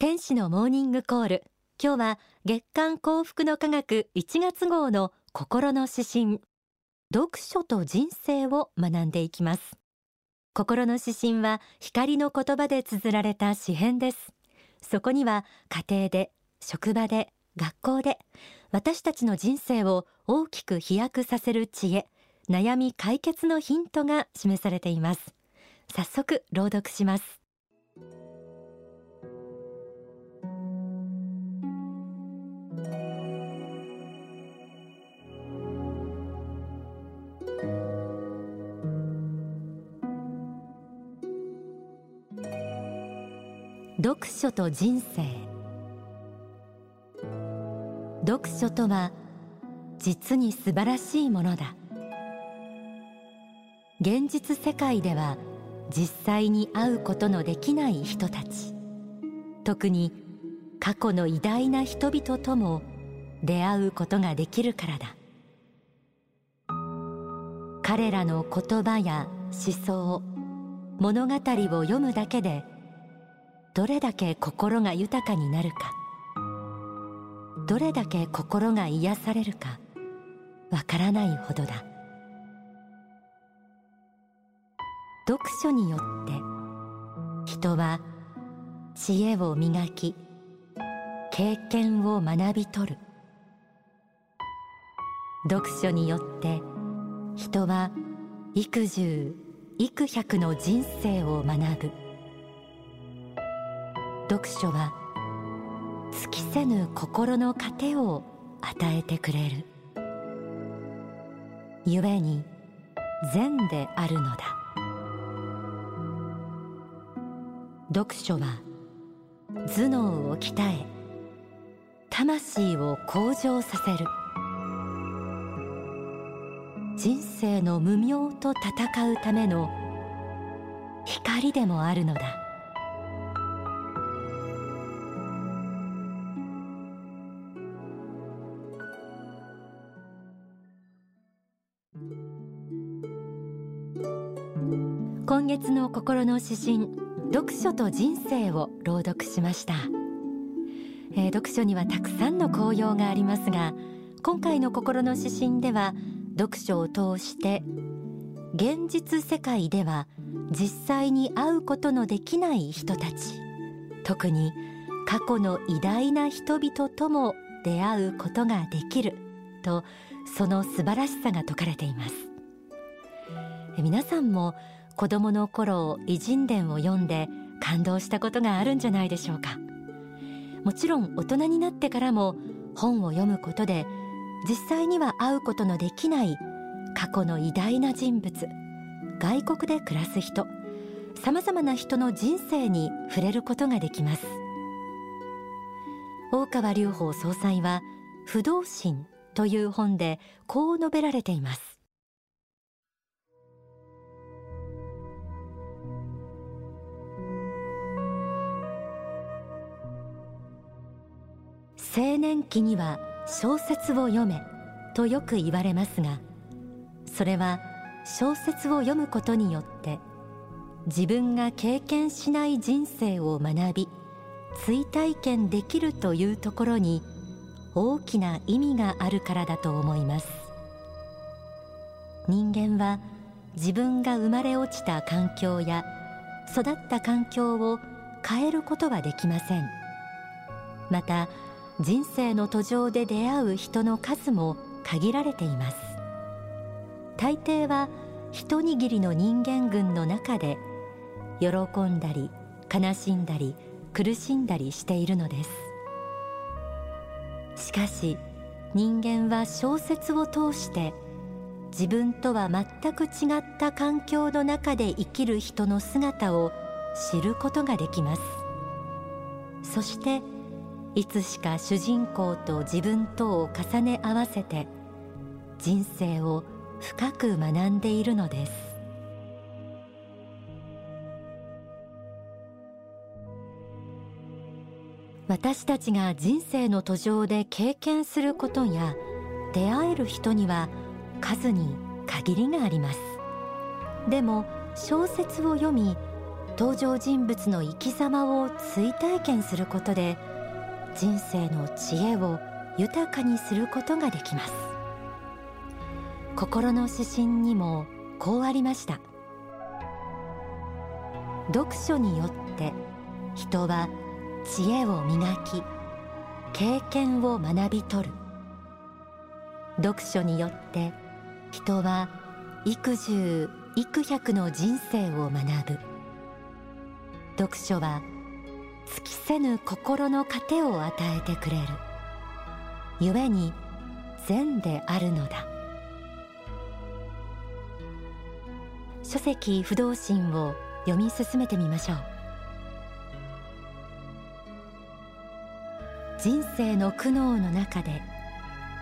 天使のモーニングコール。今日は月刊幸福の科学1月号の心の指針。読書と人生を学んでいきます。心の指針は光の言葉で綴られた詩編です。そこには家庭で職場で学校で私たちの人生を大きく飛躍させる知恵悩み解決のヒントが示されています。早速朗読します。読書と人生。読書とは実に素晴らしいものだ。現実世界では実際に会うことのできない人たち。特に過去の偉大な人々とも出会うことができるからだ。彼らの言葉や思想物語を読むだけでどれだけ心が豊かになるか。どれだけ心が癒されるか。わからないほどだ。読書によって人は知恵を磨き経験を学び取る。読書によって人は幾十幾百の人生を学ぶ。読書は尽きせぬ心の糧を与えてくれる。故に善であるのだ。読書は頭脳を鍛え魂を向上させる。人生の無明と戦うための光でもあるのだ。今月の心の指針読書と人生を朗読しました、えー、読書にはたくさんの効用がありますが今回の心の指針では読書を通して現実世界では実際に会うことのできない人たち特に過去の偉大な人々とも出会うことができるとその素晴らしさが説かれています。皆さんも子供の頃偉人伝を読んで感動したことがあるんじゃないでしょうか。もちろん大人になってからも本を読むことで実際には会うことのできない過去の偉大な人物外国で暮らす人さまざまな人の人生に触れることができます。大川隆法総裁は不動心という本でこう述べられています。青年期には小説を読めとよく言われますがそれは小説を読むことによって自分が経験しない人生を学び追体験できるというところに大きな意味があるからだと思います。人間は自分が生まれ落ちた環境や育った環境を変えることはできません。また人生の途上で出会う人の数も限られています。大抵は一握りの人間群の中で喜んだり悲しんだり苦しんだりしているのです。しかし人間は小説を通して自分とは全く違った環境の中で生きる人の姿を知ることができます。そしていつしか主人公と自分とを重ね合わせて人生を深く学んでいるのです。私たちが人生の途上で経験することや出会える人には数に限りがあります。でも小説を読み登場人物の生き様を追体験することで人生の知恵を豊かにすることができます。心の指針にもこうありました。読書によって人は知恵を磨き経験を学び取る。読書によって人は幾十幾百の人生を学ぶ。読書は尽きせぬ心の糧を与えてくれる。故に善であるのだ。書籍不動心を読み進めてみましょう。人生の苦悩の中で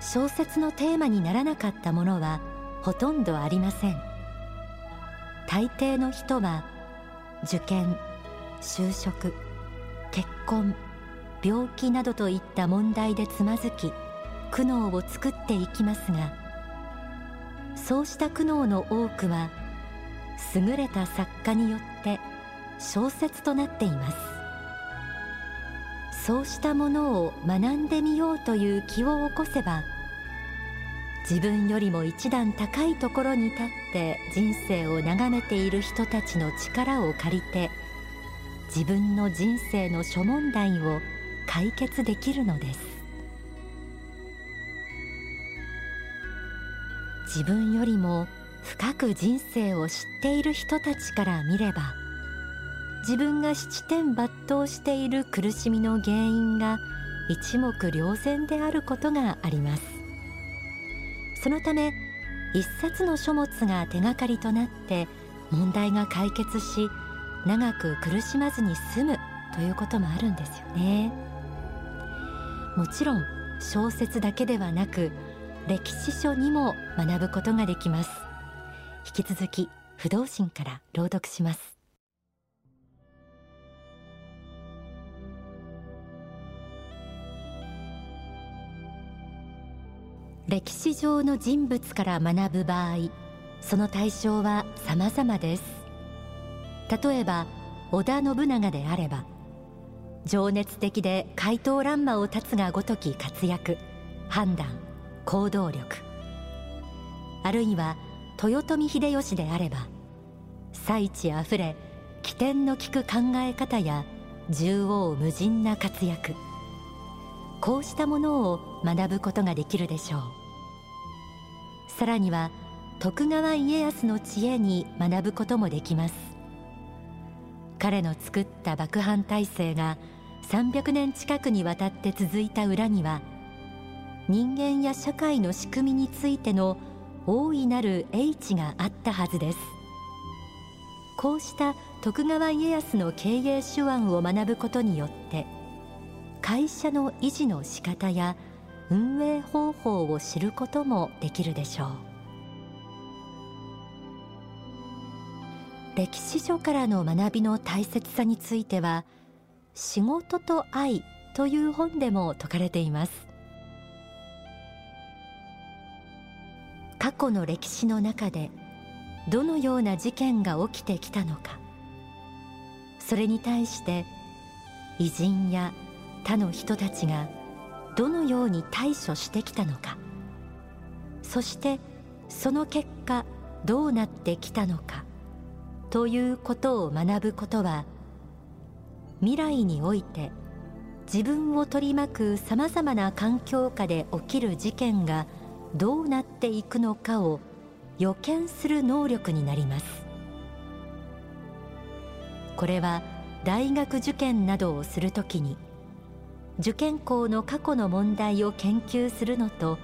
小説のテーマにならなかったものはほとんどありません。大抵の人は受験就職結婚病気などといった問題でつまずき苦悩を作っていきますがそうした苦悩の多くは優れた作家によって小説となっています。そうしたものを学んでみようという気を起こせば自分よりも一段高いところに立って人生を眺めている人たちの力を借りて自分の人生の諸問題を解決できるのです。自分よりも深く人生を知っている人たちから見れば自分が七点抜刀している苦しみの原因が一目瞭然であることがあります。そのため一冊の書物が手がかりとなって問題が解決し長く苦しまずに済むということもあるんですよね。もちろん小説だけではなく歴史書にも学ぶことができます。引き続き不動心から朗読します。歴史上の人物から学ぶ場合その対象は様々です。例えば織田信長であれば情熱的で怪盗乱魔を断つがごとき活躍判断行動力。あるいは豊臣秀吉であれば才知あふれ起点の利く考え方や縦横無尽な活躍。こうしたものを学ぶことができるでしょう。さらには徳川家康の知恵に学ぶこともできます。彼の作った幕藩体制が300年近くにわたって続いた裏には人間や社会の仕組みについての大いなる英知があったはずです。こうした徳川家康の経営手腕を学ぶことによって会社の維持の仕方や運営方法を知ることもできるでしょう。歴史書からの学びの大切さについては仕事と愛という本でも説かれています。過去の歴史の中でどのような事件が起きてきたのか。それに対して偉人や他の人たちがどのように対処してきたのか。そしてその結果どうなってきたのか。ということを学ぶことは未来において自分を取り巻くさまざまな環境下で起きる事件がどうなっていくのかを予見する能力になります。これは大学受験などをするときに受験校の過去の問題を研究するのと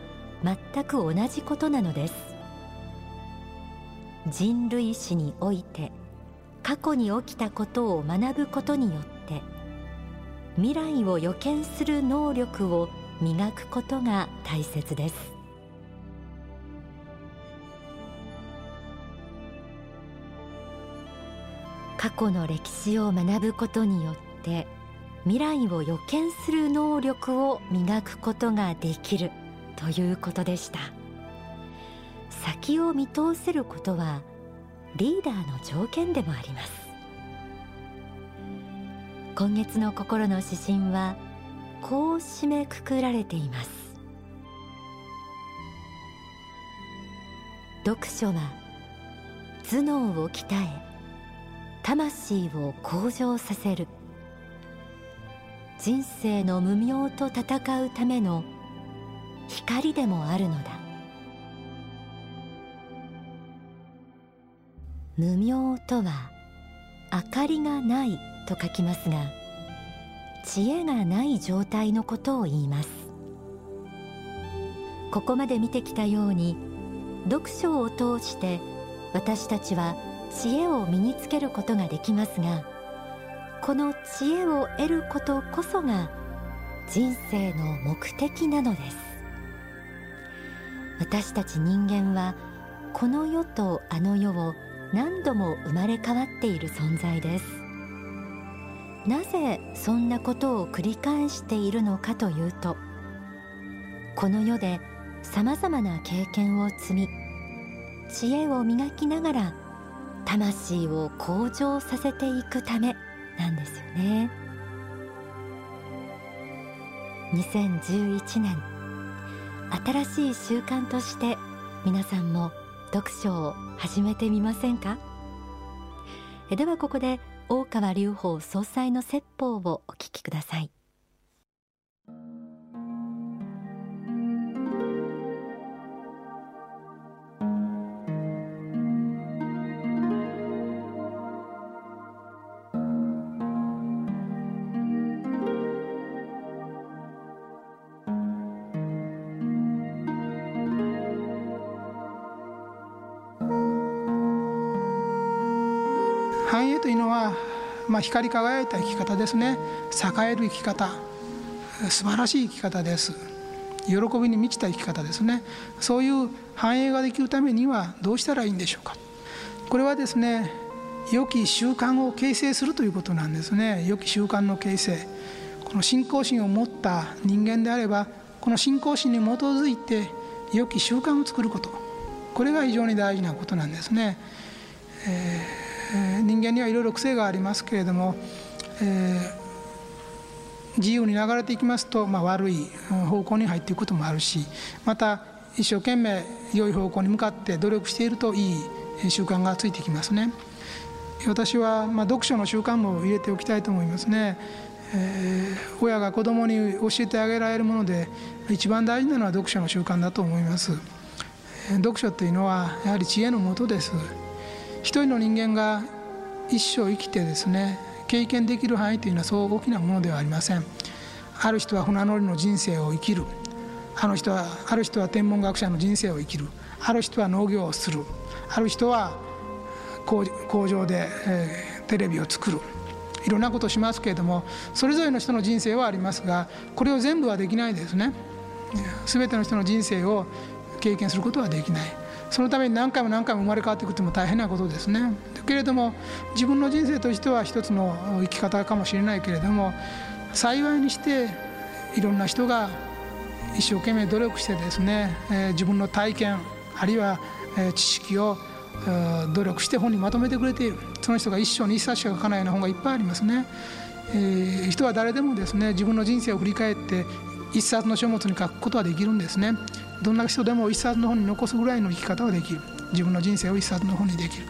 全く同じことなのです。人類史において過去に起きたことを学ぶことによって未来を予見する能力を磨くことが大切です。過去の歴史を学ぶことによって未来を予見する能力を磨くことができるということでした。先を見通せることはリーダーの条件でもあります。今月の心の指針はこう締めくくられています。読書は頭脳を鍛え魂を向上させる。人生の無明と戦うための光でもあるのだ。無明とは明かりがないと書きますが知恵がない状態のことを言います。ここまで見てきたように読書を通して私たちは知恵を身につけることができますがこの知恵を得ることこそが人生の目的なのです。私たち人間はこの世とあの世を何度も生まれ変わっている存在です。なぜそんなことを繰り返しているのかというとこの世でさまざまな経験を積み知恵を磨きながら魂を向上させていくためなんですよね。2011年新しい習慣として皆さんも読書を始めてみませんか？ではここで大川隆法総裁の説法をお聞きください。というのは、まあ、光り輝いた生き方ですね。栄える生き方。素晴らしい生き方です。喜びに満ちた生き方ですね。そういう繁栄ができるためにはどうしたらいいんでしょうか。これはですね良き習慣を形成するということなんですね。良き習慣の形成。この信仰心を持った人間であればこの信仰心に基づいて良き習慣を作ること。これが非常に大事なことなんですね、えーえ人間にはいろいろ癖がありますけれども、えー、自由に流れていきますと、まあ、悪い方向に入っていくこともあるしまた一生懸命良い方向に向かって努力しているといい習慣がついてきますね。私は、まあ、読書の習慣も入れておきたいと思いますね、えー、親が子供に教えてあげられるもので一番大事なのは読書の習慣だと思います。読書というのはやはり知恵のもとです。一人の人間が一生生きてですね経験できる範囲というのはそう大きなものではありません。ある人は船乗りの人生を生きる。あの人はある人は天文学者の人生を生きる。ある人は農業をする。ある人は工場で、えー、テレビを作る。いろんなことをしますけれどもそれぞれの人の人生はありますがこれを全部はできないですね。全ての人の人生を経験することはできない。そのために何回も何回も生まれ変わっていくっても大変なことですね。けれども自分の人生としては一つの生き方かもしれないけれども幸いにしていろんな人が一生懸命努力してですね、えー、自分の体験あるいは、えー、知識を努力して本にまとめてくれている。その人が一生に一冊しか書かないような本がいっぱいありますね、えー、人は誰でもですね自分の人生を振り返って一冊の書物に書くことはできるんですね。どんな人でも一冊の本に残すぐらいの生き方はできる。自分の人生を一冊の本にできる。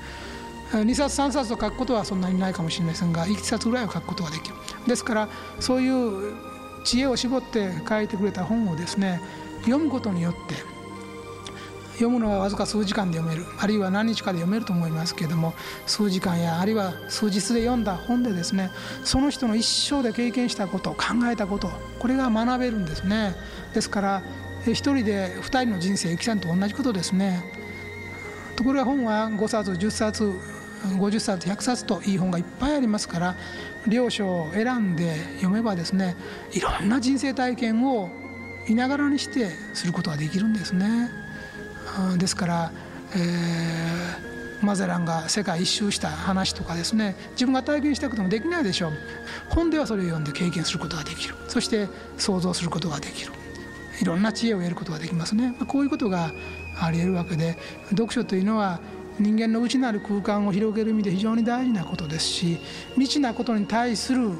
2冊3冊と書くことはそんなにないかもしれませんが1冊ぐらいは書くことができる。ですからそういう知恵を絞って書いてくれた本をですね読むことによって読むのはわずか数時間で読める。あるいは何日かで読めると思いますけれども数時間やあるいは数日で読んだ本でですねその人の一生で経験したこと考えたことこれが学べるんですね。ですから一人で二人の人生生きたのと同じことですね。ところが本は5冊10冊50冊100冊といい本がいっぱいありますから領書を選んで読めばですねいろんな人生体験をいながらにしてすることができるんですね。ですから、えー、マゼランが世界一周した話とかですね自分が体験したこともできないでしょう。本ではそれを読んで経験することができる。そして想像することができる。いろんな知恵を得ることができますね。こういうことがありえるわけで読書というのは人間の内なる空間を広げる意味で非常に大事なことですし未知なことに対する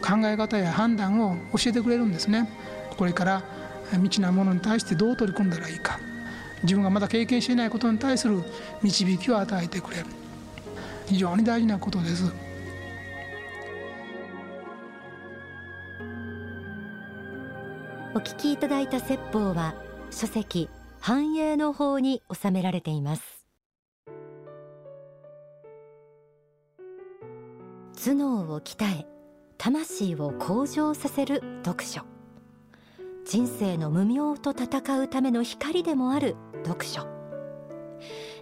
考え方や判断を教えてくれるんですね。これから未知なものに対してどう取り組んだらいいか。自分がまだ経験していないことに対する導きを与えてくれる。非常に大事なことです。お聞きいただいた説法は書籍繁栄の法に収められています。頭脳を鍛え魂を向上させる読書。人生の無明と戦うための光でもある読書。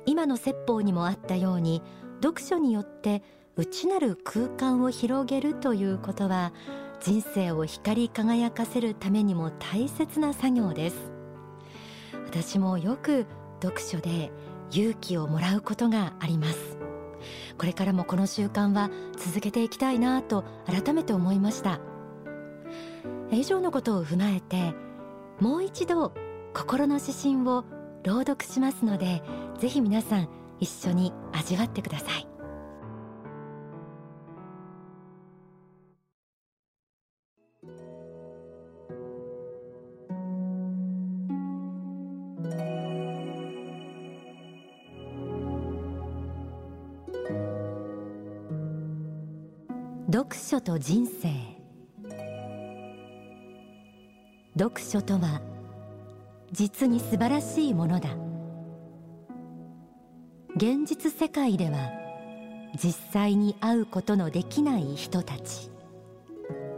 今の説法にもあったように読書によって内なる空間を広げるということは人生を光り輝かせるためにも大切な作業です。私もよく読書で勇気をもらうことがあります。これからもこの習慣は続けていきたいなと改めて思いました。以上のことを踏まえてもう一度心の指針を朗読しますのでぜひ皆さん一緒に味わってください。読書と人生。読書とは実に素晴らしいものだ。現実世界では実際に会うことのできない人たち。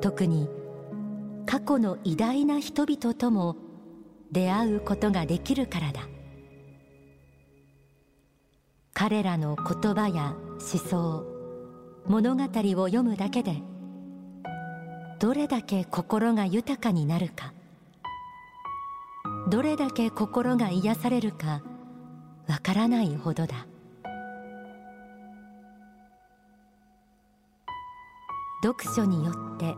特に過去の偉大な人々とも出会うことができるからだ。彼らの言葉や思想物語を読むだけでどれだけ心が豊かになるかどれだけ心が癒されるかわからないほどだ。読書によって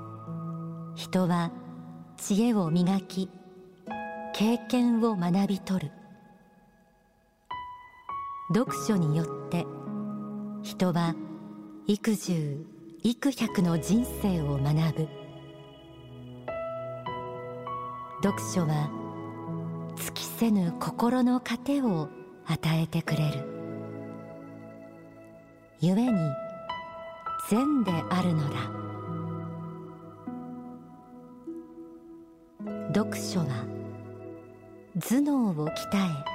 人は知恵を磨き経験を学び取る。読書によって人は幾十幾百の人生を学ぶ。読書は尽きせぬ心の糧を与えてくれる。故に善であるのだ。読書は頭脳を鍛え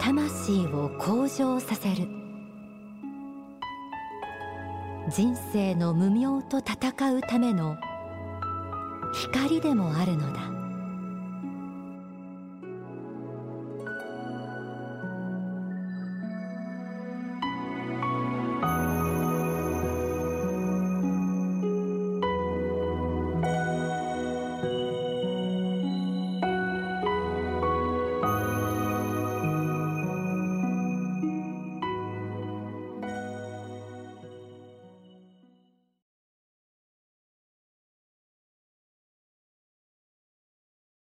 魂を向上させる。人生の無明と戦うための光でもあるのだ。